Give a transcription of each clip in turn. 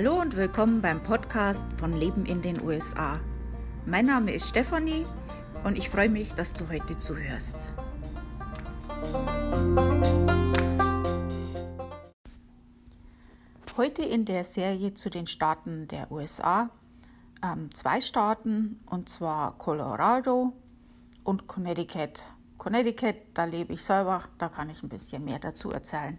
Hallo und willkommen beim Podcast von Leben in den USA. Mein Name ist Stefanie und ich freue mich, dass du heute zuhörst. Heute in der Serie zu den Staaten der USA ähm, zwei Staaten und zwar Colorado und Connecticut. Connecticut, da lebe ich selber, da kann ich ein bisschen mehr dazu erzählen.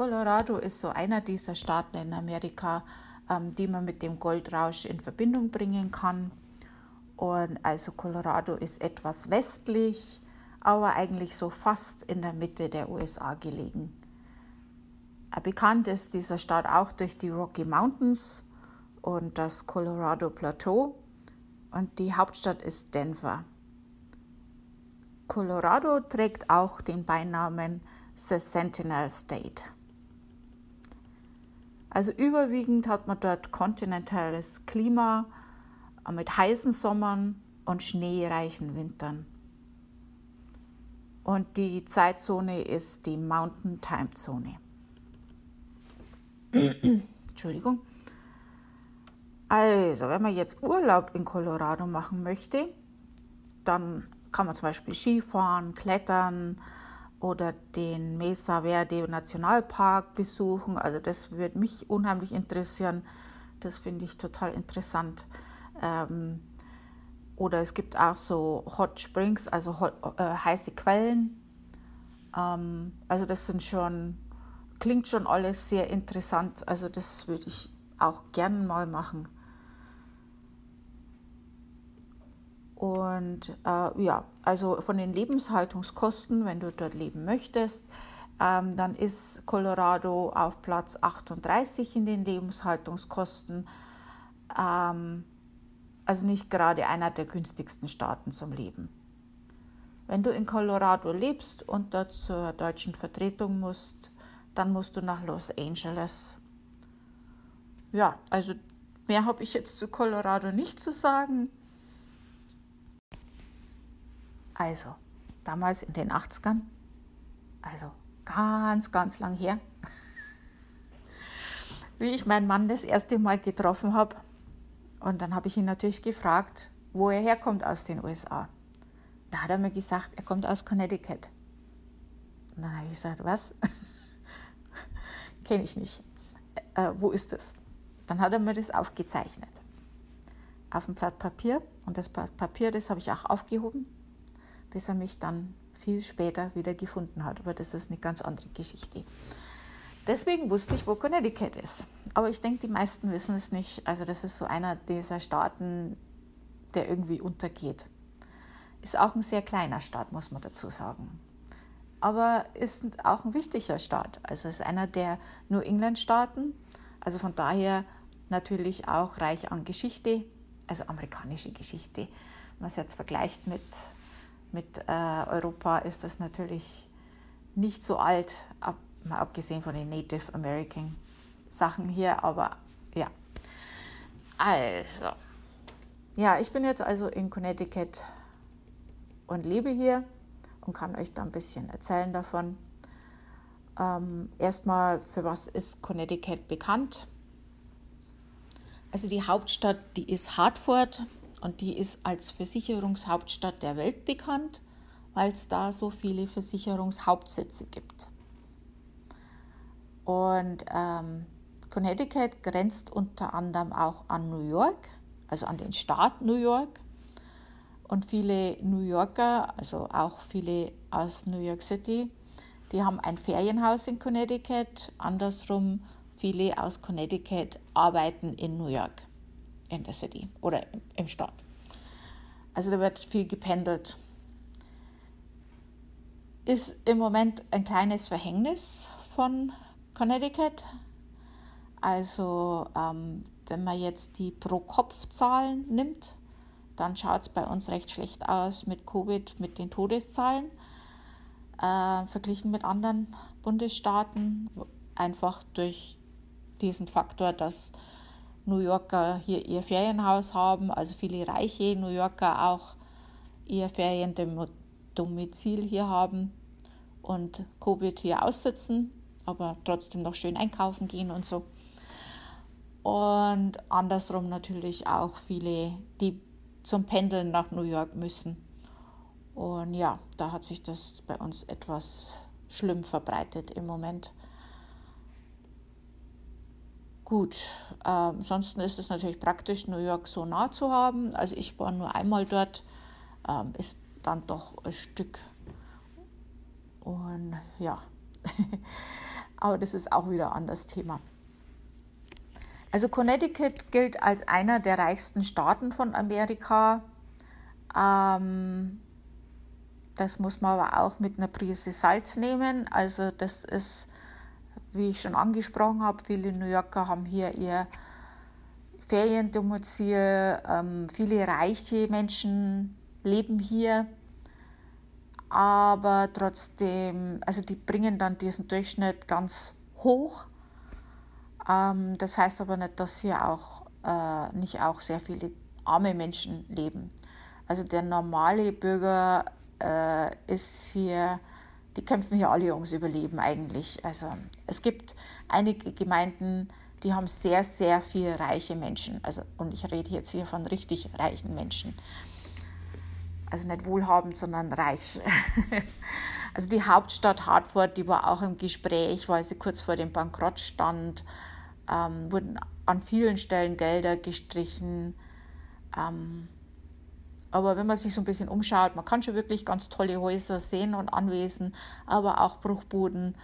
Colorado ist so einer dieser Staaten in Amerika, ähm, die man mit dem Goldrausch in Verbindung bringen kann. Und also Colorado ist etwas westlich, aber eigentlich so fast in der Mitte der USA gelegen. Bekannt ist dieser Staat auch durch die Rocky Mountains und das Colorado Plateau und die Hauptstadt ist Denver. Colorado trägt auch den Beinamen The Sentinel State. Also überwiegend hat man dort kontinentales Klima äh, mit heißen Sommern und schneereichen Wintern. Und die Zeitzone ist die Mountain Time Zone. Entschuldigung. Also, wenn man jetzt Urlaub in Colorado machen möchte, dann kann man zum Beispiel Skifahren, klettern, oder den Mesa Verde Nationalpark besuchen. Also das würde mich unheimlich interessieren. Das finde ich total interessant. Ähm, oder es gibt auch so Hot Springs, also hot, äh, heiße Quellen. Ähm, also das sind schon, klingt schon alles sehr interessant. Also das würde ich auch gerne mal machen. Und äh, ja, also von den Lebenshaltungskosten, wenn du dort leben möchtest, ähm, dann ist Colorado auf Platz 38 in den Lebenshaltungskosten. Ähm, also nicht gerade einer der günstigsten Staaten zum Leben. Wenn du in Colorado lebst und dort zur deutschen Vertretung musst, dann musst du nach Los Angeles. Ja, also mehr habe ich jetzt zu Colorado nicht zu sagen. Also, damals in den 80ern, also ganz, ganz lang her, wie ich meinen Mann das erste Mal getroffen habe. Und dann habe ich ihn natürlich gefragt, wo er herkommt aus den USA. Da hat er mir gesagt, er kommt aus Connecticut. Und dann habe ich gesagt, was? Kenne ich nicht. Äh, wo ist das? Dann hat er mir das aufgezeichnet. Auf dem Blatt Papier. Und das Blatt Papier, das habe ich auch aufgehoben bis er mich dann viel später wieder gefunden hat. Aber das ist eine ganz andere Geschichte. Deswegen wusste ich, wo Connecticut ist. Aber ich denke, die meisten wissen es nicht. Also das ist so einer dieser Staaten, der irgendwie untergeht. Ist auch ein sehr kleiner Staat, muss man dazu sagen. Aber ist auch ein wichtiger Staat. Also ist einer der New England-Staaten. Also von daher natürlich auch reich an Geschichte, also amerikanische Geschichte. Wenn man es jetzt vergleicht mit mit äh, Europa ist das natürlich nicht so alt, ab, mal abgesehen von den Native American Sachen hier, aber ja. Also, ja, ich bin jetzt also in Connecticut und lebe hier und kann euch da ein bisschen erzählen davon. Ähm, erstmal, für was ist Connecticut bekannt? Also die Hauptstadt, die ist Hartford und die ist als Versicherungshauptstadt der Welt bekannt, weil es da so viele Versicherungshauptsitze gibt. Und ähm, Connecticut grenzt unter anderem auch an New York, also an den Staat New York. Und viele New Yorker, also auch viele aus New York City, die haben ein Ferienhaus in Connecticut. Andersrum, viele aus Connecticut arbeiten in New York in der City oder im Staat. Also da wird viel gependelt. Ist im Moment ein kleines Verhängnis von Connecticut. Also wenn man jetzt die Pro-Kopf-Zahlen nimmt, dann schaut es bei uns recht schlecht aus mit Covid, mit den Todeszahlen, äh, verglichen mit anderen Bundesstaaten, einfach durch diesen Faktor, dass New Yorker hier ihr Ferienhaus haben, also viele reiche New Yorker auch ihr Feriendomizil hier haben und Covid hier aussitzen, aber trotzdem noch schön einkaufen gehen und so. Und andersrum natürlich auch viele, die zum Pendeln nach New York müssen. Und ja, da hat sich das bei uns etwas schlimm verbreitet im Moment. Gut, äh, ansonsten ist es natürlich praktisch, New York so nah zu haben. Also ich war nur einmal dort, ähm, ist dann doch ein Stück. Und ja, aber das ist auch wieder ein anderes Thema. Also Connecticut gilt als einer der reichsten Staaten von Amerika. Ähm, das muss man aber auch mit einer Prise Salz nehmen. Also das ist, wie ich schon angesprochen habe, viele New Yorker haben hier ihr Feriendomizil. Ähm, viele reiche Menschen leben hier. Aber trotzdem, also die bringen dann diesen Durchschnitt ganz hoch. Ähm, das heißt aber nicht, dass hier auch äh, nicht auch sehr viele arme Menschen leben. Also der normale Bürger äh, ist hier, die kämpfen hier alle ums Überleben eigentlich. Also es gibt einige Gemeinden, die haben sehr, sehr viele reiche Menschen. Also, und ich rede jetzt hier von richtig reichen Menschen. Also nicht wohlhabend, sondern reich. also die Hauptstadt Hartford, die war auch im Gespräch, weil sie kurz vor dem Bankrott stand ähm, wurden an vielen Stellen Gelder gestrichen. Ähm, aber wenn man sich so ein bisschen umschaut, man kann schon wirklich ganz tolle Häuser sehen und Anwesen, aber auch Bruchbuden,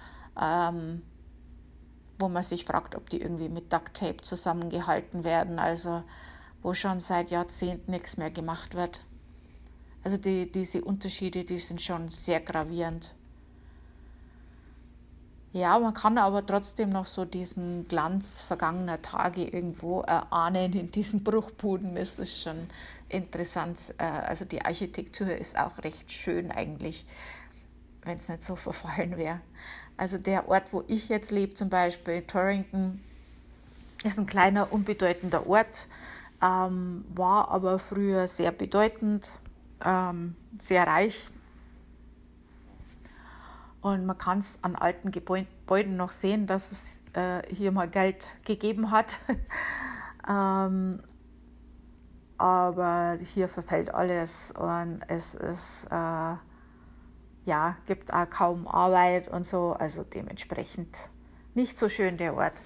ähm, wo man sich fragt, ob die irgendwie mit Duct Tape zusammengehalten werden, also wo schon seit Jahrzehnten nichts mehr gemacht wird. Also die, diese Unterschiede, die sind schon sehr gravierend. Ja, man kann aber trotzdem noch so diesen Glanz vergangener Tage irgendwo erahnen in diesen Bruchbuden. Das ist schon interessant. Äh, also die Architektur ist auch recht schön eigentlich, wenn es nicht so verfallen wäre. Also der Ort, wo ich jetzt lebe, zum Beispiel Torrington, ist ein kleiner, unbedeutender Ort, ähm, war aber früher sehr bedeutend, ähm, sehr reich und man kann es an alten Gebäuden noch sehen, dass es äh, hier mal Geld gegeben hat. ähm, aber hier verfällt alles und es ist, äh, ja, gibt auch kaum Arbeit und so, also dementsprechend nicht so schön der Ort.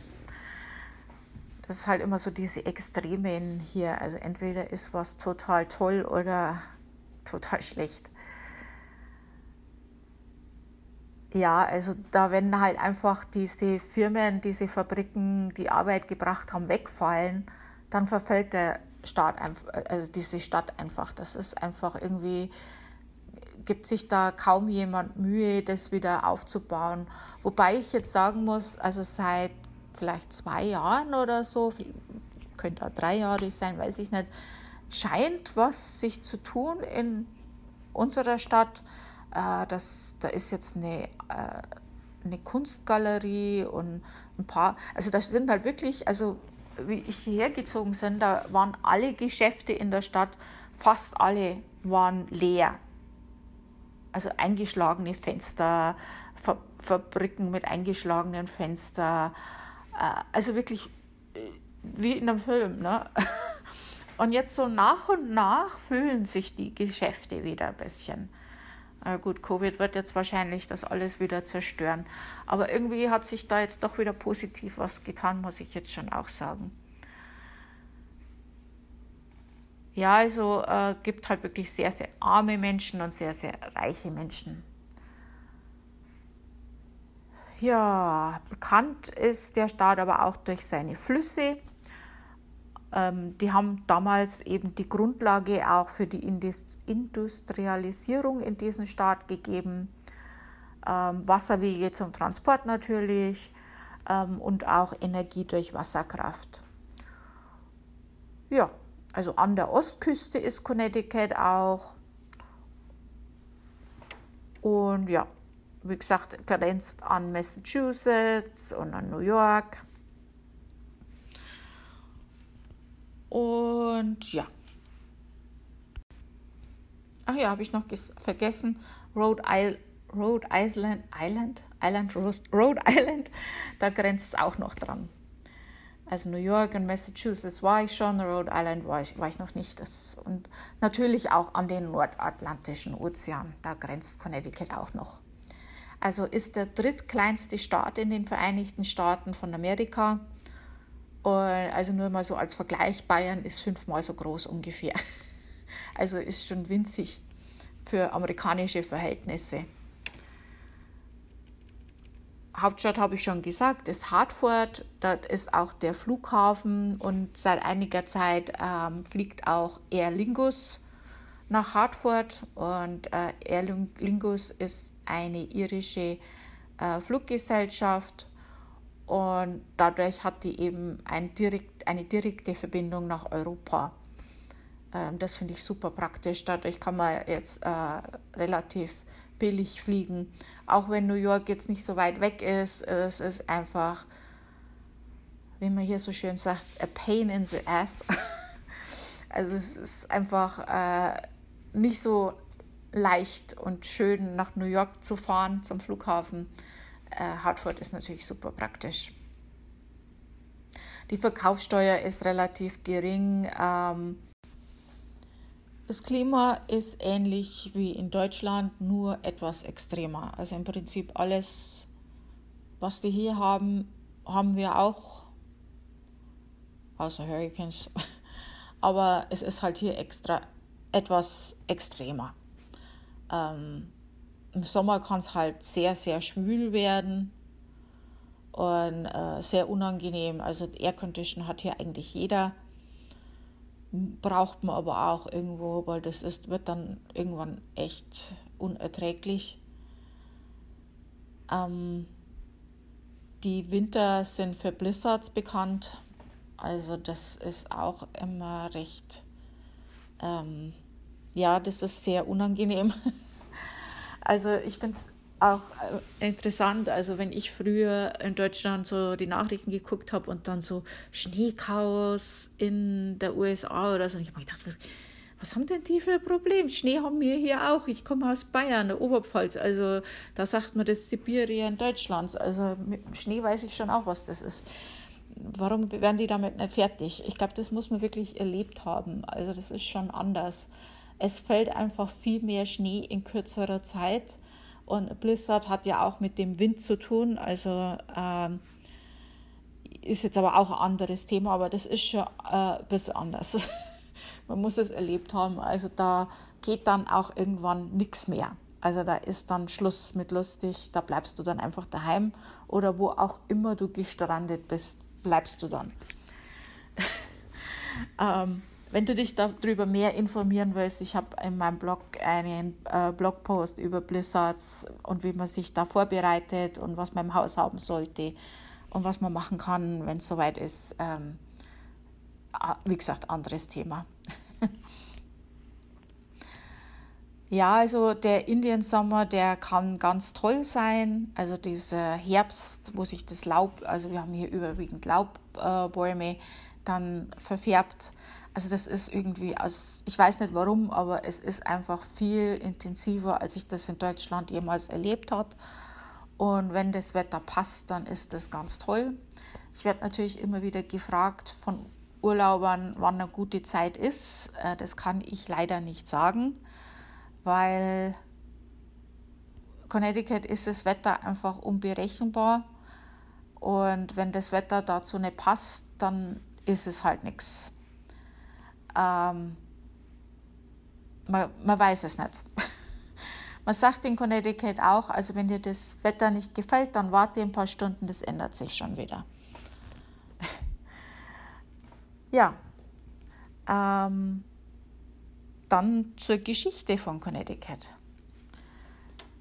Das ist halt immer so diese Extremen hier. Also entweder ist was total toll oder total schlecht. Ja, also da wenn halt einfach diese Firmen, diese Fabriken, die Arbeit gebracht haben, wegfallen, dann verfällt der Staat, also diese Stadt einfach. Das ist einfach irgendwie, gibt sich da kaum jemand Mühe, das wieder aufzubauen. Wobei ich jetzt sagen muss, also seit vielleicht zwei Jahren oder so, könnte auch drei Jahre sein, weiß ich nicht, scheint was sich zu tun in unserer Stadt äh, das, da ist jetzt eine, äh, eine Kunstgalerie und ein paar, also das sind halt wirklich, also wie ich hierher gezogen bin, da waren alle Geschäfte in der Stadt, fast alle waren leer. Also eingeschlagene Fenster, Fabriken mit eingeschlagenen Fenstern, äh, also wirklich äh, wie in einem Film. Ne? Und jetzt so nach und nach fühlen sich die Geschäfte wieder ein bisschen. Äh, gut, Covid wird jetzt wahrscheinlich das alles wieder zerstören. Aber irgendwie hat sich da jetzt doch wieder positiv was getan, muss ich jetzt schon auch sagen. Ja, also äh, gibt halt wirklich sehr, sehr arme Menschen und sehr, sehr reiche Menschen. Ja, bekannt ist der Staat aber auch durch seine Flüsse. Ähm, die haben damals eben die Grundlage auch für die Industrialisierung in diesem Staat gegeben. Ähm, Wasserwege zum Transport natürlich, ähm, und auch Energie durch Wasserkraft. Ja, also an der Ostküste ist Connecticut auch. Und ja, wie gesagt, grenzt an Massachusetts und an New York. Und ja. Ach ja, habe ich noch vergessen. Rhode, Isle Rhode Island, Island, Island, Rhode Island, da grenzt es auch noch dran. Also New York und Massachusetts war ich schon, Rhode Island war ich, war ich noch nicht. Das, und natürlich auch an den Nordatlantischen Ozean, da grenzt Connecticut auch noch. Also ist der drittkleinste Staat in den Vereinigten Staaten von Amerika. Also nur mal so als Vergleich, Bayern ist fünfmal so groß ungefähr. Also ist schon winzig für amerikanische Verhältnisse. Hauptstadt habe ich schon gesagt, ist Hartford. Dort ist auch der Flughafen und seit einiger Zeit ähm, fliegt auch Aer Lingus nach Hartford. Und äh, Aer Lingus ist eine irische äh, Fluggesellschaft und dadurch hat die eben ein direkt, eine direkte Verbindung nach Europa. Ähm, das finde ich super praktisch. Dadurch kann man jetzt äh, relativ billig fliegen. Auch wenn New York jetzt nicht so weit weg ist, es ist einfach, wie man hier so schön sagt, a pain in the ass. Also es ist einfach äh, nicht so leicht und schön nach New York zu fahren zum Flughafen. Äh, Hartford ist natürlich super praktisch. Die Verkaufssteuer ist relativ gering. Ähm, das Klima ist ähnlich wie in Deutschland, nur etwas extremer. Also im Prinzip alles, was wir hier haben, haben wir auch, außer Hurricanes. Aber es ist halt hier extra etwas extremer. Ähm, Im Sommer kann es halt sehr, sehr schwül werden und äh, sehr unangenehm. Also Air Condition hat hier eigentlich jeder braucht man aber auch irgendwo, weil das ist, wird dann irgendwann echt unerträglich. Ähm, die Winter sind für Blizzards bekannt, also das ist auch immer recht, ähm, ja, das ist sehr unangenehm. also ich finde es auch äh, interessant. Also wenn ich früher in Deutschland so die Nachrichten geguckt habe und dann so Schneechaos in der USA oder so, ich habe gedacht, was, was haben denn die für ein Problem? Schnee haben wir hier auch. Ich komme aus Bayern, der Oberpfalz. Also da sagt man das Sibirien Deutschlands. Also mit Schnee weiß ich schon auch, was das ist. Warum werden die damit nicht fertig? Ich glaube, das muss man wirklich erlebt haben. Also das ist schon anders. Es fällt einfach viel mehr Schnee in kürzerer Zeit und Blizzard hat ja auch mit dem Wind zu tun, also ähm, ist jetzt aber auch ein anderes Thema, aber das ist schon äh, ein bisschen anders. Man muss es erlebt haben. Also da geht dann auch irgendwann nichts mehr. Also da ist dann Schluss mit lustig, da bleibst du dann einfach daheim oder wo auch immer du gestrandet bist, bleibst du dann. ähm, wenn du dich darüber mehr informieren willst, ich habe in meinem Blog einen äh, Blogpost über Blizzards und wie man sich da vorbereitet und was man im Haus haben sollte und was man machen kann, wenn es soweit ist. Ähm, wie gesagt, anderes Thema. ja, also der Indian Sommer, der kann ganz toll sein. Also dieser Herbst, wo sich das Laub, also wir haben hier überwiegend Laubbäume, dann verfärbt also das ist irgendwie, aus, ich weiß nicht warum, aber es ist einfach viel intensiver, als ich das in Deutschland jemals erlebt habe. Und wenn das Wetter passt, dann ist das ganz toll. Ich werde natürlich immer wieder gefragt von Urlaubern, wann eine gute Zeit ist. Äh, das kann ich leider nicht sagen, weil Connecticut ist das Wetter einfach unberechenbar. Und wenn das Wetter dazu nicht passt, dann ist es halt nichts ähm, man, man weiß es nicht. Man sagt in Connecticut auch, also wenn dir das Wetter nicht gefällt, dann warte ein paar Stunden, das ändert sich schon wieder. Ja, ähm, dann zur Geschichte von Connecticut.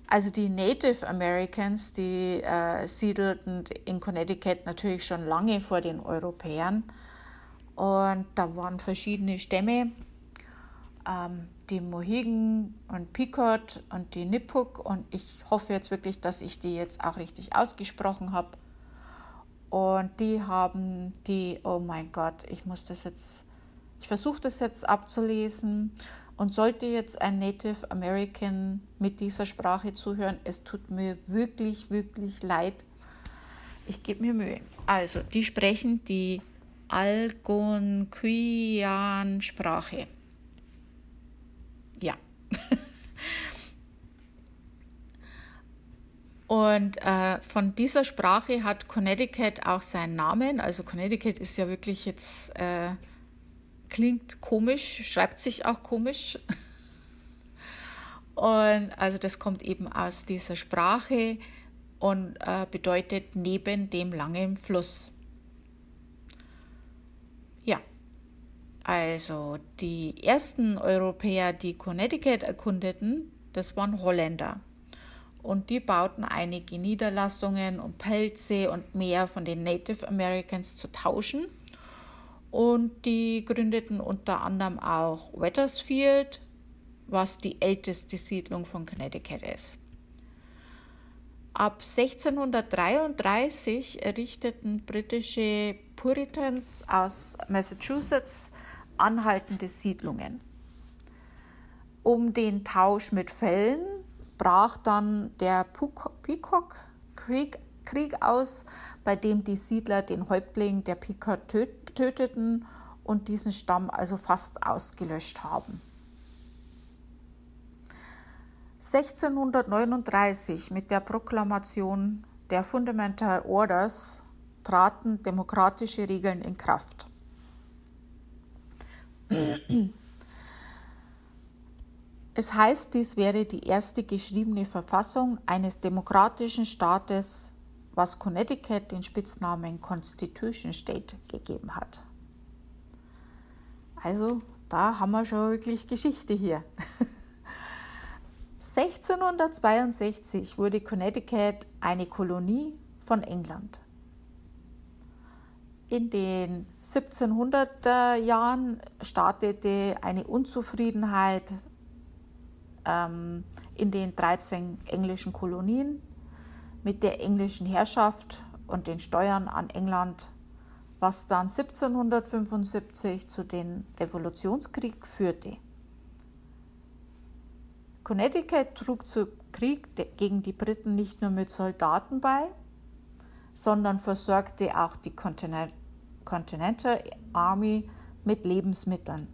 Also die Native Americans, die äh, siedelten in Connecticut natürlich schon lange vor den Europäern. Und da waren verschiedene Stämme, ähm, die Mohegan und Pequot und die Nipuk. Und ich hoffe jetzt wirklich, dass ich die jetzt auch richtig ausgesprochen habe. Und die haben die, oh mein Gott, ich muss das jetzt, ich versuche das jetzt abzulesen. Und sollte jetzt ein Native American mit dieser Sprache zuhören, es tut mir wirklich, wirklich leid. Ich gebe mir Mühe. Also, die sprechen die Algonquian-Sprache. Ja. Und äh, von dieser Sprache hat Connecticut auch seinen Namen. Also Connecticut ist ja wirklich jetzt äh, klingt komisch, schreibt sich auch komisch. Und also das kommt eben aus dieser Sprache und äh, bedeutet neben dem langen Fluss. Ja, also die ersten Europäer, die Connecticut erkundeten, das waren Holländer. Und die bauten einige Niederlassungen, um Pelze und mehr von den Native Americans zu tauschen und die gründeten unter anderem auch Wethersfield, was die älteste Siedlung von Connecticut ist. Ab 1633 errichteten britische Puritans aus Massachusetts anhaltende Siedlungen. Um den Tausch mit Fällen brach dann der Peacock Creek Krieg aus, bei dem die Siedler den Häuptling der Pequot töteten und diesen Stamm also fast ausgelöscht haben. 1639 mit der Proklamation der Fundamental Orders traten demokratische Regeln in Kraft. Es heißt, dies wäre die erste geschriebene Verfassung eines demokratischen Staates was Connecticut den Spitznamen Constitution State gegeben hat. Also da haben wir schon wirklich Geschichte hier. 1662 wurde Connecticut eine Kolonie von England. In den 1700er Jahren startete eine Unzufriedenheit ähm, in den 13 englischen Kolonien mit der englischen Herrschaft und den Steuern an England, was dann 1775 zu den Revolutionskrieg führte. Connecticut trug zum Krieg gegen die Briten nicht nur mit Soldaten bei, sondern versorgte auch die Continental Army mit Lebensmitteln.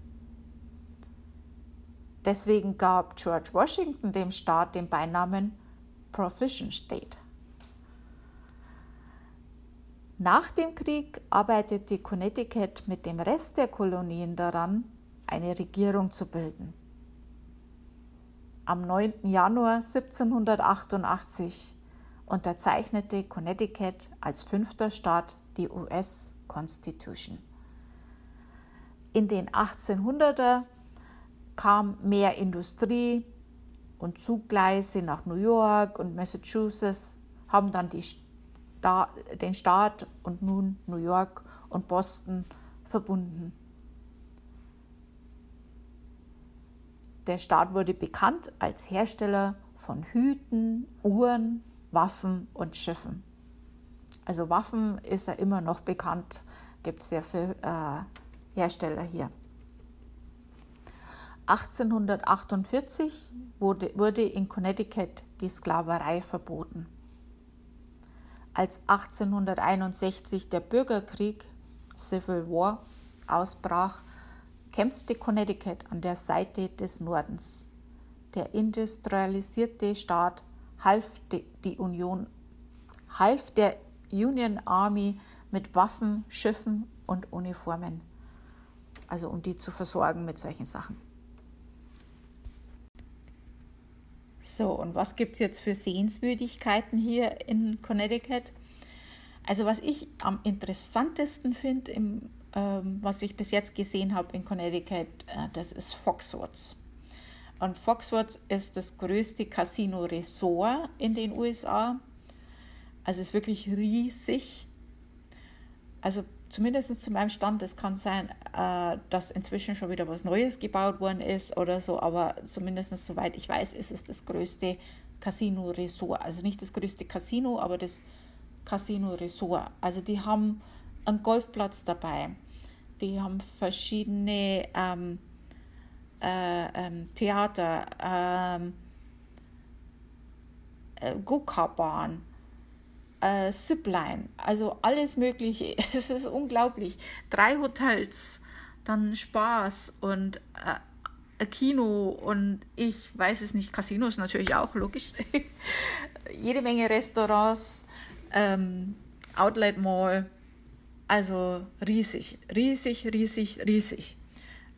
Deswegen gab George Washington dem Staat den Beinamen Provision State. Nach dem Krieg arbeitete Connecticut mit dem Rest der Kolonien daran, eine Regierung zu bilden. Am 9. Januar 1788 unterzeichnete Connecticut als fünfter Staat die US Constitution. In den 1800er kam mehr Industrie und Zuggleise nach New York und Massachusetts haben dann die den Staat und nun New York und Boston verbunden. Der Staat wurde bekannt als Hersteller von Hüten, Uhren, Waffen und Schiffen. Also Waffen ist er immer noch bekannt, gibt sehr viele äh, Hersteller hier. 1848 wurde, wurde in Connecticut die Sklaverei verboten. Als 1861 der Bürgerkrieg Civil War ausbrach, kämpfte Connecticut an der Seite des Nordens. Der industrialisierte Staat half, die Union, half der Union Army mit Waffen, Schiffen und Uniformen, also um die zu versorgen mit solchen Sachen. So, und was gibt es jetzt für Sehenswürdigkeiten hier in Connecticut? Also was ich am interessantesten finde, ähm, was ich bis jetzt gesehen habe in Connecticut, äh, das ist Foxwoods. Und Foxwoods ist das größte Casino-Resort in den USA. Also ist wirklich riesig. Also zumindest zu meinem Stand, es kann sein, äh, dass inzwischen schon wieder was Neues gebaut worden ist oder so, aber zumindest soweit ich weiß, ist es das größte Casino-Resort. Also nicht das größte Casino, aber das Casino-Resort. Also die haben einen Golfplatz dabei, die haben verschiedene ähm, äh, ähm, Theater, ähm, äh, Go-Kart-Bahn, äh, Zipline, also alles Mögliche. Es ist unglaublich. Drei Hotels, dann Spaß und äh, Kino und ich weiß es nicht, Casinos natürlich auch, logisch. Jede Menge Restaurants, ähm, Outlet Mall, also riesig, riesig, riesig, riesig.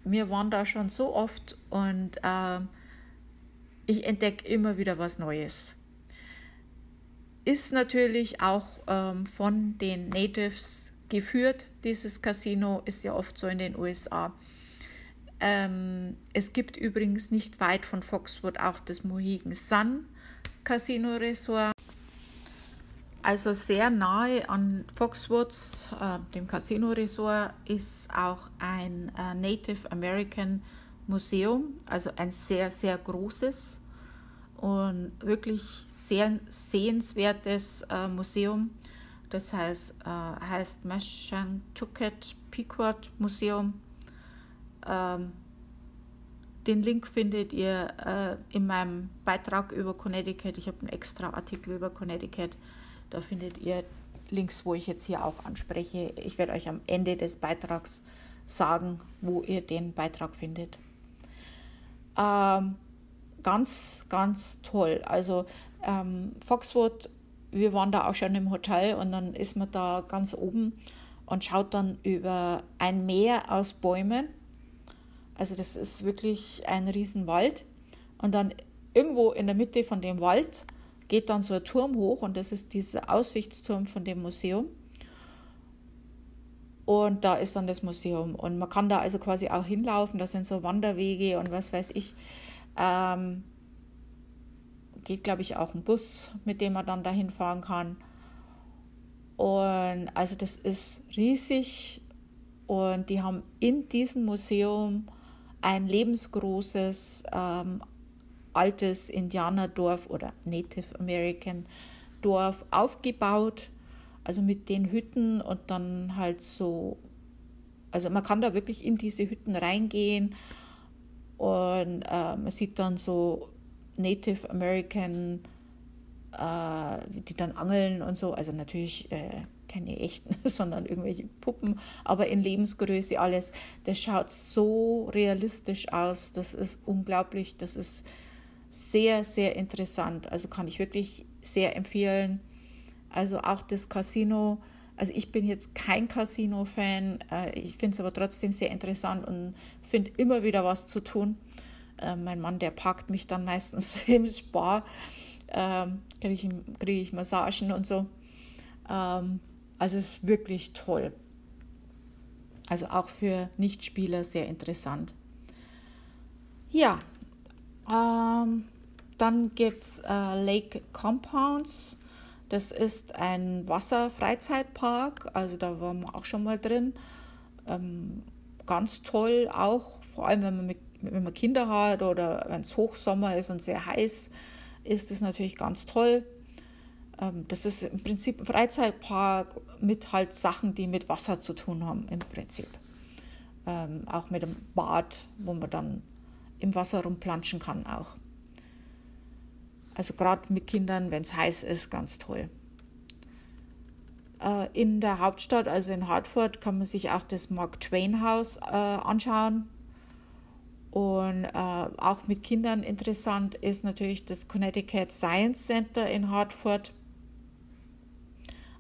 Wir waren da schon so oft und äh, ich entdecke immer wieder was Neues. Ist natürlich auch ähm, von den Natives geführt. Dieses Casino ist ja oft so in den USA. Ähm, es gibt übrigens nicht weit von Foxwood auch das Mohegan Sun Casino Resort. Also sehr nahe an Foxwoods, äh, dem Casino Resort, ist auch ein äh, Native American Museum, also ein sehr, sehr großes und wirklich sehr sehenswertes äh, Museum. Das heißt, äh, heißt Mashantucket Pequot Museum. Ähm, den Link findet ihr äh, in meinem Beitrag über Connecticut. Ich habe einen extra Artikel über Connecticut. Da findet ihr Links, wo ich jetzt hier auch anspreche. Ich werde euch am Ende des Beitrags sagen, wo ihr den Beitrag findet. Ähm, ganz, ganz toll. Also ähm, Foxwood, wir waren da auch schon im Hotel und dann ist man da ganz oben und schaut dann über ein Meer aus Bäumen. Also das ist wirklich ein Riesenwald. Und dann irgendwo in der Mitte von dem Wald geht dann so ein Turm hoch und das ist dieser Aussichtsturm von dem Museum. Und da ist dann das Museum. Und man kann da also quasi auch hinlaufen. Das sind so Wanderwege und was weiß ich. Ähm, geht, glaube ich, auch ein Bus, mit dem man dann dahin fahren kann. Und also das ist riesig. Und die haben in diesem Museum ein lebensgroßes ähm, altes Indianerdorf oder Native American Dorf aufgebaut. Also mit den Hütten und dann halt so, also man kann da wirklich in diese Hütten reingehen und äh, man sieht dann so Native American, äh, die dann angeln und so. Also natürlich äh, keine echten, sondern irgendwelche Puppen, aber in Lebensgröße alles. Das schaut so realistisch aus. Das ist unglaublich. Das ist sehr, sehr interessant. Also kann ich wirklich sehr empfehlen. Also auch das Casino. Also ich bin jetzt kein Casino-Fan. Äh, ich finde es aber trotzdem sehr interessant und finde immer wieder was zu tun. Äh, mein Mann, der parkt mich dann meistens im Spar. Ähm, kriege ich, krieg ich Massagen und so. Ähm, also es ist wirklich toll. Also auch für Nichtspieler sehr interessant. Ja, ähm, dann gibt es äh, Lake Compounds. Das ist ein Wasserfreizeitpark, also da waren wir auch schon mal drin. Ähm, ganz toll auch, vor allem wenn man, mit, wenn man Kinder hat oder wenn es Hochsommer ist und sehr heiß, ist es natürlich ganz toll. Ähm, das ist im Prinzip ein Freizeitpark mit halt Sachen, die mit Wasser zu tun haben im Prinzip. Ähm, auch mit einem Bad, wo man dann im Wasser rumplanschen kann auch. Also gerade mit Kindern, wenn es heiß ist, ganz toll. Äh, in der Hauptstadt, also in Hartford, kann man sich auch das Mark Twain Haus äh, anschauen. Und äh, auch mit Kindern interessant ist natürlich das Connecticut Science Center in Hartford.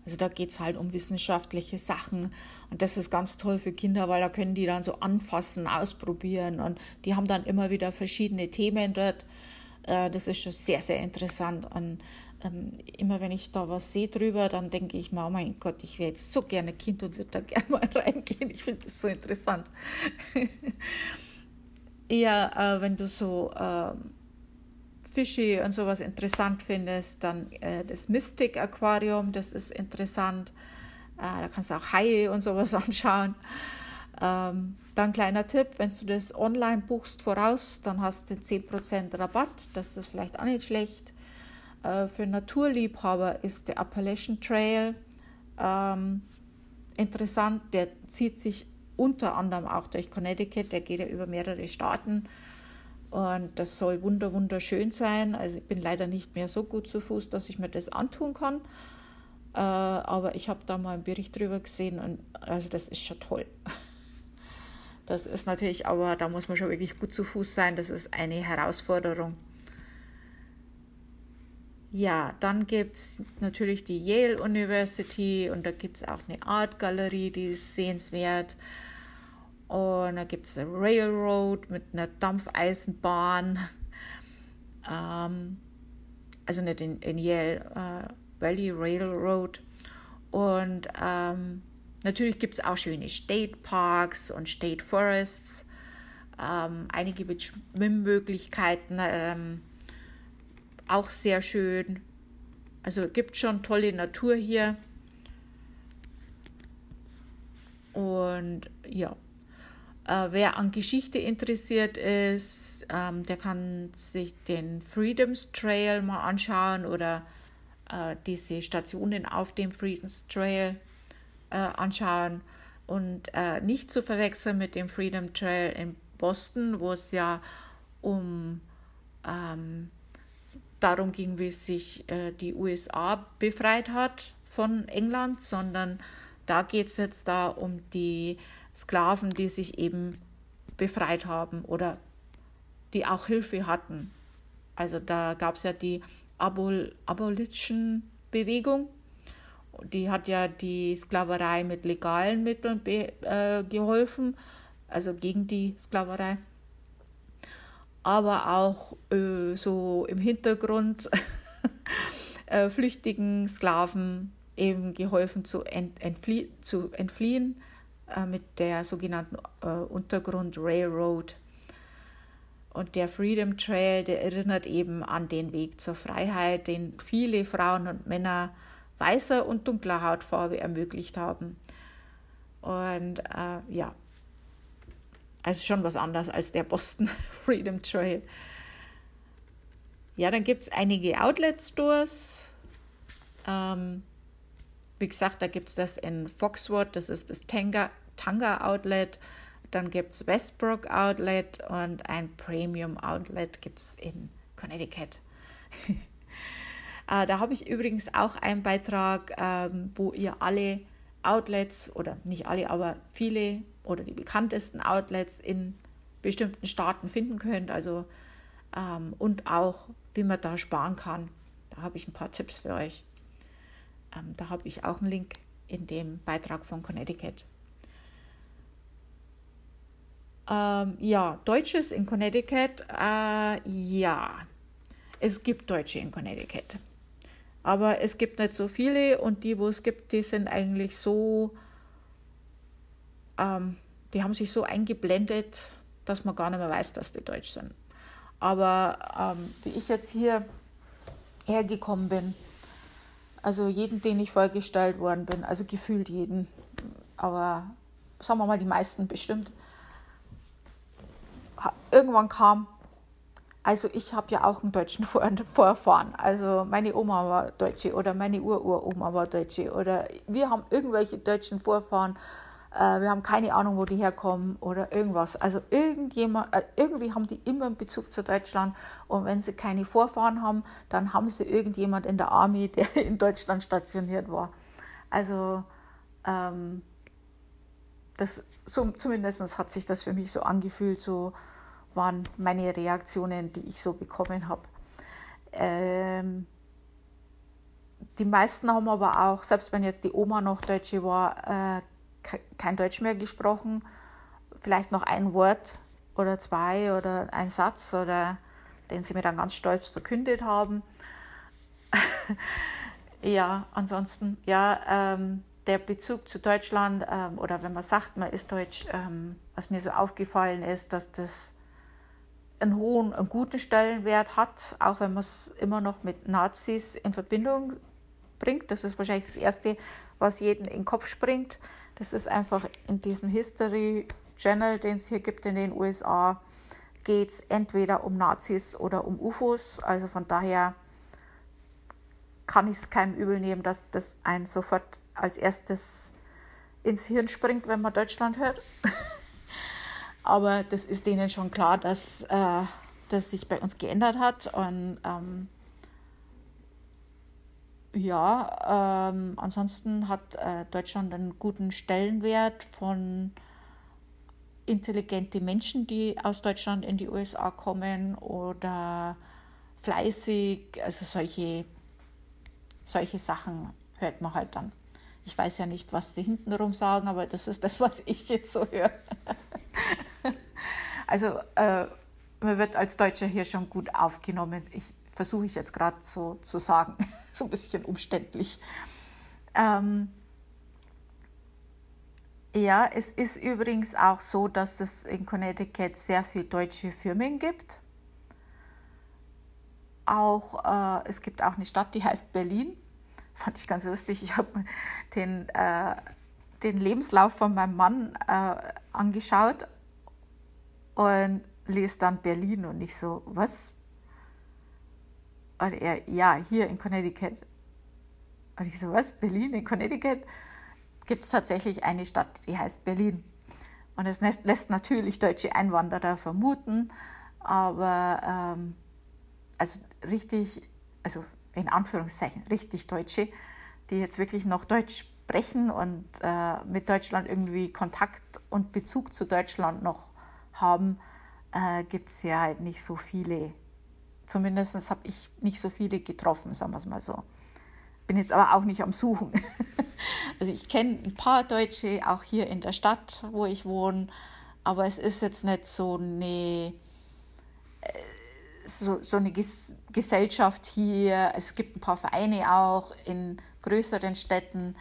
Also da geht es halt um wissenschaftliche Sachen und das ist ganz toll für Kinder, weil da können die dann so anfassen, ausprobieren und die haben dann immer wieder verschiedene Themen dort. Äh, das ist schon sehr, sehr interessant und ähm, immer wenn ich da was sehe drüber, dann denke ich mir, oh mein Gott, ich wäre jetzt so gerne Kind und würde da gerne mal reingehen. Ich finde das so interessant. eher, äh, wenn du so äh, Fische und sowas interessant findest, dann äh, das Mystic Aquarium, das ist interessant. Äh, da kannst du auch Haie und sowas anschauen. Ähm, dann kleiner Tipp, wenn du das online buchst voraus, dann hast du 10% Rabatt. Das ist vielleicht auch nicht schlecht. Äh, für Naturliebhaber ist der Appalachian Trail ähm, interessant. Der zieht sich unter anderem auch durch Connecticut. Der geht ja über mehrere Staaten. Und das soll wunder wunderschön sein. Also ich bin leider nicht mehr so gut zu Fuß, dass ich mir das antun kann. Äh, aber ich habe da mal einen Bericht drüber gesehen und also das ist schon toll. Das ist natürlich, aber da muss man schon wirklich gut zu Fuß sein. Das ist eine Herausforderung. Ja, dann gibt es natürlich die Yale University und da gibt es auch eine Art Galerie, die ist sehenswert. Und da gibt es eine Railroad mit einer Dampfeisenbahn. Ähm, also nicht in, in Yale äh, Valley Railroad. Und ähm, Natürlich gibt es auch schöne State Parks und State Forests, ähm, einige mit Schwimmmöglichkeiten, ähm, auch sehr schön. Also gibt schon tolle Natur hier. Und ja, äh, wer an Geschichte interessiert ist, ähm, der kann sich den Freedoms Trail mal anschauen oder äh, diese Stationen auf dem Freedoms Trail äh, anschauen und äh, nicht zu verwechseln mit dem Freedom Trail in Boston, wo es ja um ähm, darum ging, wie sich äh, die USA befreit hat von England, sondern da geht es jetzt da um die Sklaven, die sich eben befreit haben oder die auch Hilfe hatten. Also da gab es ja die Abol Abolition-Bewegung die hat ja die Sklaverei mit legalen Mitteln äh, geholfen, also gegen die Sklaverei. Aber auch äh, so im Hintergrund äh, flüchtigen Sklaven eben geholfen zu, ent, entflie zu entfliehen äh, mit der sogenannten äh, Untergrund Railroad. Und der Freedom Trail, der erinnert eben an den Weg zur Freiheit, den viele Frauen und Männer weißer und dunkler Hautfarbe ermöglicht haben. Und äh, ja, also schon was anderes als der Boston Freedom Trail. Ja, dann gibt es einige Outlet-Stores. Ähm, wie gesagt, da gibt es das in Foxwood, das ist das Tanga, Tanga Outlet. Dann gibt es Westbrook Outlet und ein Premium Outlet gibt es in Connecticut. Äh, da habe ich übrigens auch einen Beitrag, ähm, wo ihr alle Outlets oder nicht alle, aber viele oder die bekanntesten Outlets in bestimmten Staaten finden könnt. Also ähm, und auch, wie man da sparen kann. Da habe ich ein paar Tipps für euch. Ähm, da habe ich auch einen Link in dem Beitrag von Connecticut. Ähm, ja, Deutsches in Connecticut. Äh, ja, es gibt Deutsche in Connecticut. Aber es gibt nicht so viele und die, wo es gibt, die sind eigentlich so, ähm, die haben sich so eingeblendet, dass man gar nicht mehr weiß, dass die Deutsch sind. Aber ähm, wie ich jetzt hier hergekommen bin, also jeden, den ich vorgestellt worden bin, also gefühlt jeden, aber sagen wir mal die meisten bestimmt, irgendwann kam, also ich habe ja auch einen deutschen Vorfahren. Also meine Oma war Deutsche oder meine Ururoma war Deutsche oder wir haben irgendwelche deutschen Vorfahren. Äh, wir haben keine Ahnung, wo die herkommen oder irgendwas. Also irgendjemand, äh, irgendwie haben die immer einen Bezug zu Deutschland. Und wenn sie keine Vorfahren haben, dann haben sie irgendjemand in der Armee, der in Deutschland stationiert war. Also ähm, das, so, zumindest hat sich das für mich so angefühlt, so waren meine Reaktionen, die ich so bekommen habe. Ähm, die meisten haben aber auch, selbst wenn jetzt die Oma noch Deutsche war, äh, kein Deutsch mehr gesprochen. Vielleicht noch ein Wort oder zwei oder ein Satz oder den sie mir dann ganz stolz verkündet haben. ja, ansonsten, ja, ähm, der Bezug zu Deutschland ähm, oder wenn man sagt, man ist Deutsch, ähm, was mir so aufgefallen ist, dass das einen hohen, einen guten Stellenwert hat, auch wenn man es immer noch mit Nazis in Verbindung bringt. Das ist wahrscheinlich das Erste, was jeden in den Kopf springt. Das ist einfach in diesem History Channel, den es hier gibt in den USA, geht es entweder um Nazis oder um UFOs. Also von daher kann ich es keinem übel nehmen, dass das einen sofort als erstes ins Hirn springt, wenn man Deutschland hört. Aber das ist denen schon klar, dass äh, das sich bei uns geändert hat. Und ähm, ja, ähm, ansonsten hat äh, Deutschland einen guten Stellenwert von intelligente Menschen, die aus Deutschland in die USA kommen oder fleißig, also solche, solche Sachen hört man halt dann. Ich weiß ja nicht, was sie hintenrum sagen, aber das ist das, was ich jetzt so höre. also äh, man wird als Deutscher hier schon gut aufgenommen. Ich versuche ich jetzt gerade so zu sagen, so ein bisschen umständlich. Ähm, ja, es ist übrigens auch so, dass es in Connecticut sehr viele deutsche Firmen gibt. Auch, äh, es gibt auch eine Stadt, die heißt Berlin fand ich ganz lustig. Ich habe den, äh, den Lebenslauf von meinem Mann äh, angeschaut und lese dann Berlin und ich so, was? Und er, ja, hier in Connecticut. Und ich so, was? Berlin in Connecticut? Gibt es tatsächlich eine Stadt, die heißt Berlin. Und es lässt natürlich deutsche Einwanderer vermuten, aber ähm, also richtig, also in Anführungszeichen richtig Deutsche, die jetzt wirklich noch Deutsch sprechen und äh, mit Deutschland irgendwie Kontakt und Bezug zu Deutschland noch haben, äh, gibt es ja halt nicht so viele. Zumindest habe ich nicht so viele getroffen, sagen wir es mal so. Bin jetzt aber auch nicht am Suchen. also ich kenne ein paar Deutsche, auch hier in der Stadt, wo ich wohne, aber es ist jetzt nicht so eine so, so eine Ges Gesellschaft hier. Es gibt ein paar Vereine auch in größeren Städten,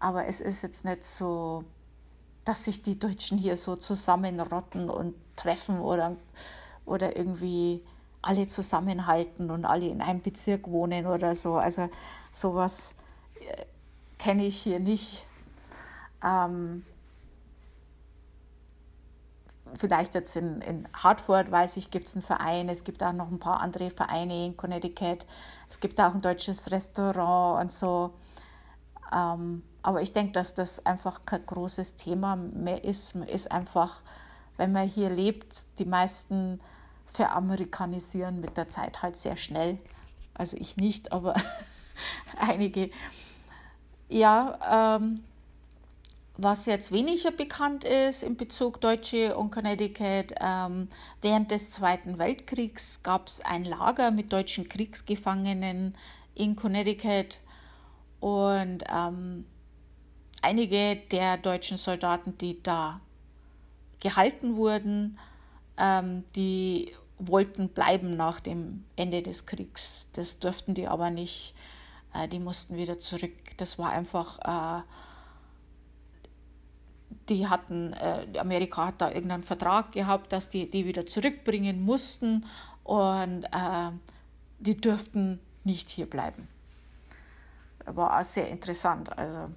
aber es ist jetzt nicht so, dass sich die Deutschen hier so zusammenrotten und treffen oder, oder irgendwie alle zusammenhalten und alle in einem Bezirk wohnen oder so. Also sowas äh, kenne ich hier nicht. Ähm, vielleicht jetzt in, in Hartford, weiß ich, gibt es einen Verein, es gibt auch noch ein paar andere Vereine in Connecticut, es gibt auch ein deutsches Restaurant und so. Ähm, aber ich denke, dass das einfach kein großes Thema mehr ist. Man ist einfach, wenn man hier lebt, die meisten veramerikanisieren mit der Zeit halt sehr schnell. Also ich nicht, aber einige. Ja, ähm, was jetzt weniger bekannt ist in Bezug Deutsche und Connecticut, ähm, während des Zweiten Weltkriegs gab es ein Lager mit deutschen Kriegsgefangenen in Connecticut und ähm, einige der deutschen Soldaten, die da gehalten wurden, ähm, die wollten bleiben nach dem Ende des Kriegs. Das durften die aber nicht. Äh, die mussten wieder zurück. Das war einfach äh, die hatten, äh, Amerika hat da irgendeinen Vertrag gehabt, dass die die wieder zurückbringen mussten und äh, die dürften nicht hier bleiben. War auch sehr interessant. Also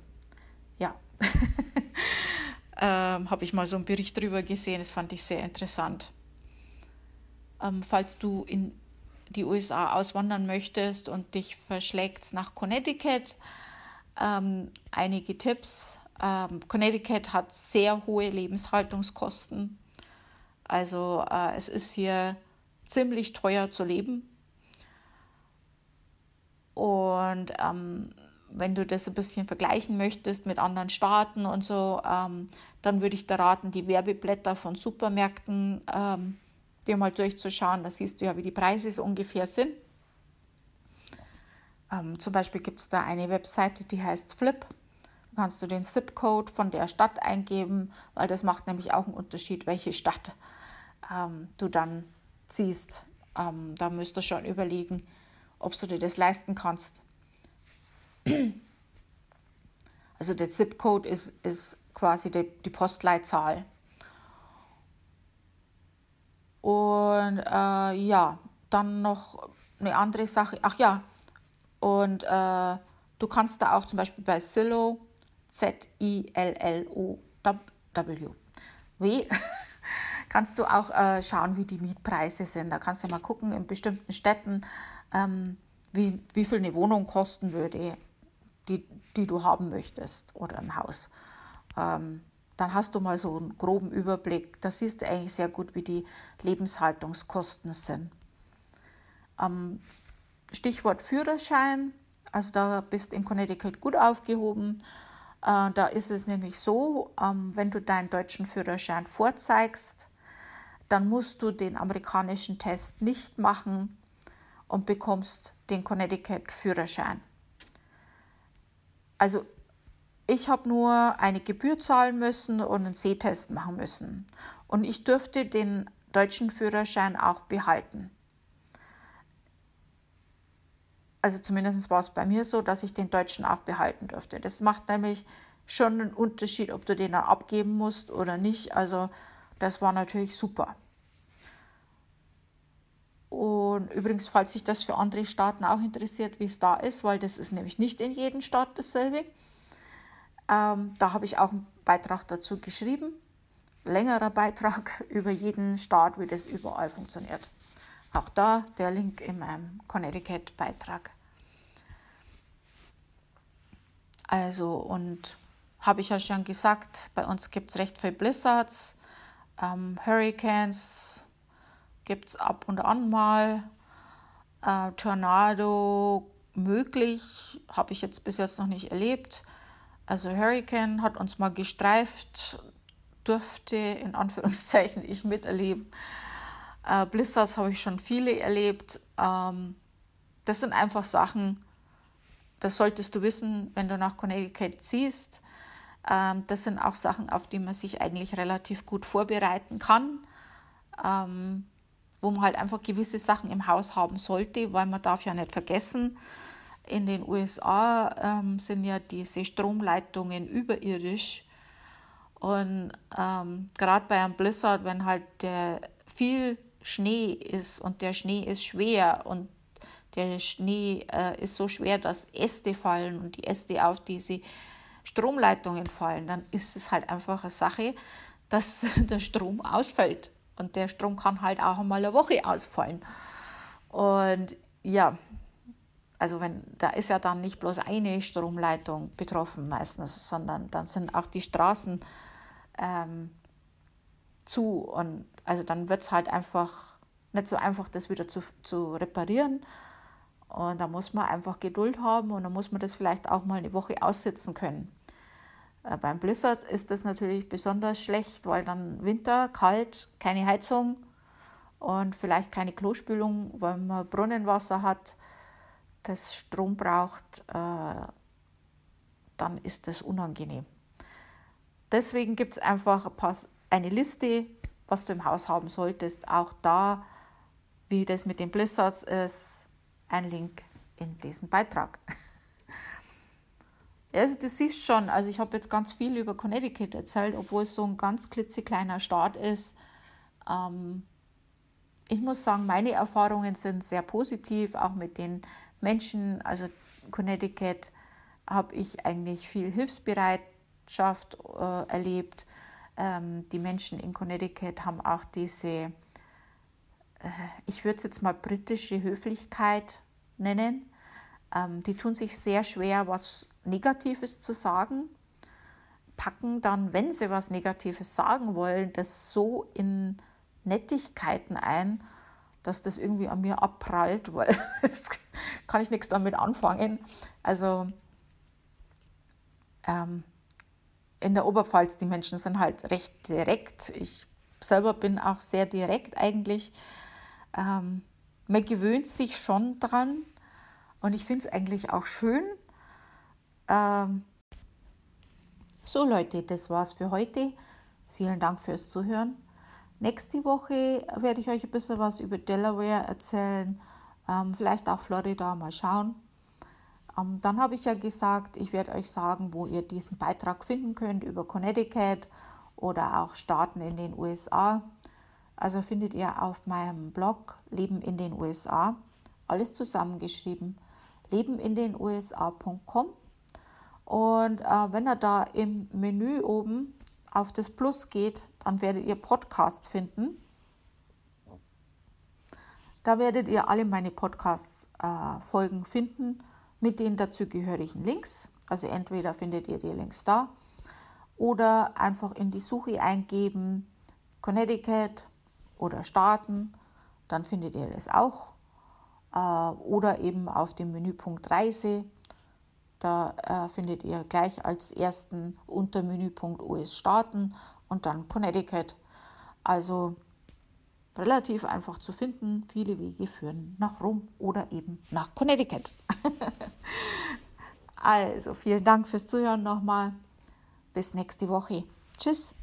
ähm, habe ich mal so einen Bericht darüber gesehen, das fand ich sehr interessant. Ähm, falls du in die USA auswandern möchtest und dich verschlägt nach Connecticut, ähm, einige Tipps ähm, Connecticut hat sehr hohe Lebenshaltungskosten. Also äh, es ist hier ziemlich teuer zu leben. Und ähm, wenn du das ein bisschen vergleichen möchtest mit anderen Staaten und so, ähm, dann würde ich dir raten, die Werbeblätter von Supermärkten ähm, dir mal durchzuschauen. Da siehst du ja, wie die Preise so ungefähr sind. Ähm, zum Beispiel gibt es da eine Webseite, die heißt Flip kannst du den ZIP-Code von der Stadt eingeben, weil das macht nämlich auch einen Unterschied, welche Stadt ähm, du dann ziehst. Ähm, da müsst ihr schon überlegen, ob du dir das leisten kannst. Also der ZIP-Code ist, ist quasi die, die Postleitzahl. Und äh, ja, dann noch eine andere Sache. Ach ja, und äh, du kannst da auch zum Beispiel bei Zillow, Z-I-L-L-O-W, W, kannst du auch äh, schauen, wie die Mietpreise sind. Da kannst du mal gucken in bestimmten Städten, ähm, wie, wie viel eine Wohnung kosten würde, die, die du haben möchtest oder ein Haus. Ähm, dann hast du mal so einen groben Überblick. Da siehst du eigentlich sehr gut, wie die Lebenshaltungskosten sind. Ähm, Stichwort Führerschein, also da bist du in Connecticut gut aufgehoben. Äh, da ist es nämlich so, ähm, wenn du deinen deutschen Führerschein vorzeigst, dann musst du den amerikanischen Test nicht machen und bekommst den Connecticut Führerschein. Also ich habe nur eine Gebühr zahlen müssen und einen Sehtest machen müssen. Und ich dürfte den deutschen Führerschein auch behalten. Also zumindest war es bei mir so, dass ich den deutschen auch behalten durfte. Das macht nämlich schon einen Unterschied, ob du den dann abgeben musst oder nicht. Also das war natürlich super. Und übrigens, falls sich das für andere Staaten auch interessiert, wie es da ist, weil das ist nämlich nicht in jedem Staat dasselbe. Ähm, da habe ich auch einen Beitrag dazu geschrieben, längerer Beitrag über jeden Staat, wie das überall funktioniert. Auch da der Link in meinem Connecticut-Beitrag. Also, und habe ich ja schon gesagt, bei uns gibt es recht viele Blizzards, ähm, Hurricanes gibt es ab und an mal, äh, Tornado möglich, habe ich jetzt bis jetzt noch nicht erlebt. Also Hurricane hat uns mal gestreift, durfte in Anführungszeichen ich miterleben. Äh, Blizzards habe ich schon viele erlebt. Ähm, das sind einfach Sachen, das solltest du wissen, wenn du nach Connecticut ziehst. Ähm, das sind auch Sachen, auf die man sich eigentlich relativ gut vorbereiten kann. Ähm, wo man halt einfach gewisse Sachen im Haus haben sollte, weil man darf ja nicht vergessen, in den USA ähm, sind ja diese Stromleitungen überirdisch. Und ähm, gerade bei einem Blizzard, wenn halt der viel Schnee ist und der Schnee ist schwer und der Schnee äh, ist so schwer, dass Äste fallen und die Äste auf diese Stromleitungen fallen, dann ist es halt einfach eine Sache, dass der Strom ausfällt. Und der Strom kann halt auch einmal eine Woche ausfallen. Und ja, also wenn, da ist ja dann nicht bloß eine Stromleitung betroffen meistens, sondern dann sind auch die Straßen ähm, zu und also dann wird es halt einfach nicht so einfach, das wieder zu, zu reparieren. Und da muss man einfach Geduld haben und dann muss man das vielleicht auch mal eine Woche aussitzen können. Äh, beim Blizzard ist das natürlich besonders schlecht, weil dann Winter, kalt, keine Heizung und vielleicht keine Klospülung, weil man Brunnenwasser hat das Strom braucht, äh, dann ist das unangenehm. Deswegen gibt es einfach eine Liste, was du im Haus haben solltest. Auch da, wie das mit den Blizzards ist, ein Link in diesem Beitrag. Also du siehst schon, also ich habe jetzt ganz viel über Connecticut erzählt, obwohl es so ein ganz klitzekleiner Staat ist. Ähm, ich muss sagen, meine Erfahrungen sind sehr positiv, auch mit den Menschen, also Connecticut, habe ich eigentlich viel Hilfsbereitschaft äh, erlebt. Ähm, die Menschen in Connecticut haben auch diese, äh, ich würde es jetzt mal britische Höflichkeit nennen. Ähm, die tun sich sehr schwer, was Negatives zu sagen, packen dann, wenn sie was Negatives sagen wollen, das so in Nettigkeiten ein, dass das irgendwie an mir abprallt, weil das kann ich nichts damit anfangen. Also ähm, in der Oberpfalz, die Menschen sind halt recht direkt. Ich selber bin auch sehr direkt eigentlich. Ähm, man gewöhnt sich schon dran und ich finde es eigentlich auch schön. Ähm, so Leute, das war's für heute. Vielen Dank fürs Zuhören. Nächste Woche werde ich euch ein bisschen was über Delaware erzählen, ähm, vielleicht auch Florida, mal schauen. Ähm, dann habe ich ja gesagt, ich werde euch sagen, wo ihr diesen Beitrag finden könnt über Connecticut oder auch Staaten in den USA. Also findet ihr auf meinem Blog Leben in den USA, alles zusammengeschrieben, lebenindenusa.com. Und äh, wenn ihr da im Menü oben auf das Plus geht, dann werdet ihr Podcast finden. Da werdet ihr alle meine Podcast-Folgen äh, finden mit den dazugehörigen Links. Also entweder findet ihr die Links da oder einfach in die Suche eingeben Connecticut oder Staaten, dann findet ihr das auch. Äh, oder eben auf dem Menüpunkt Reise, da äh, findet ihr gleich als ersten unter Menüpunkt US Staaten und dann Connecticut. Also relativ einfach zu finden. Viele Wege führen nach Rom oder eben nach Connecticut. also vielen Dank fürs Zuhören nochmal. Bis nächste Woche. Tschüss.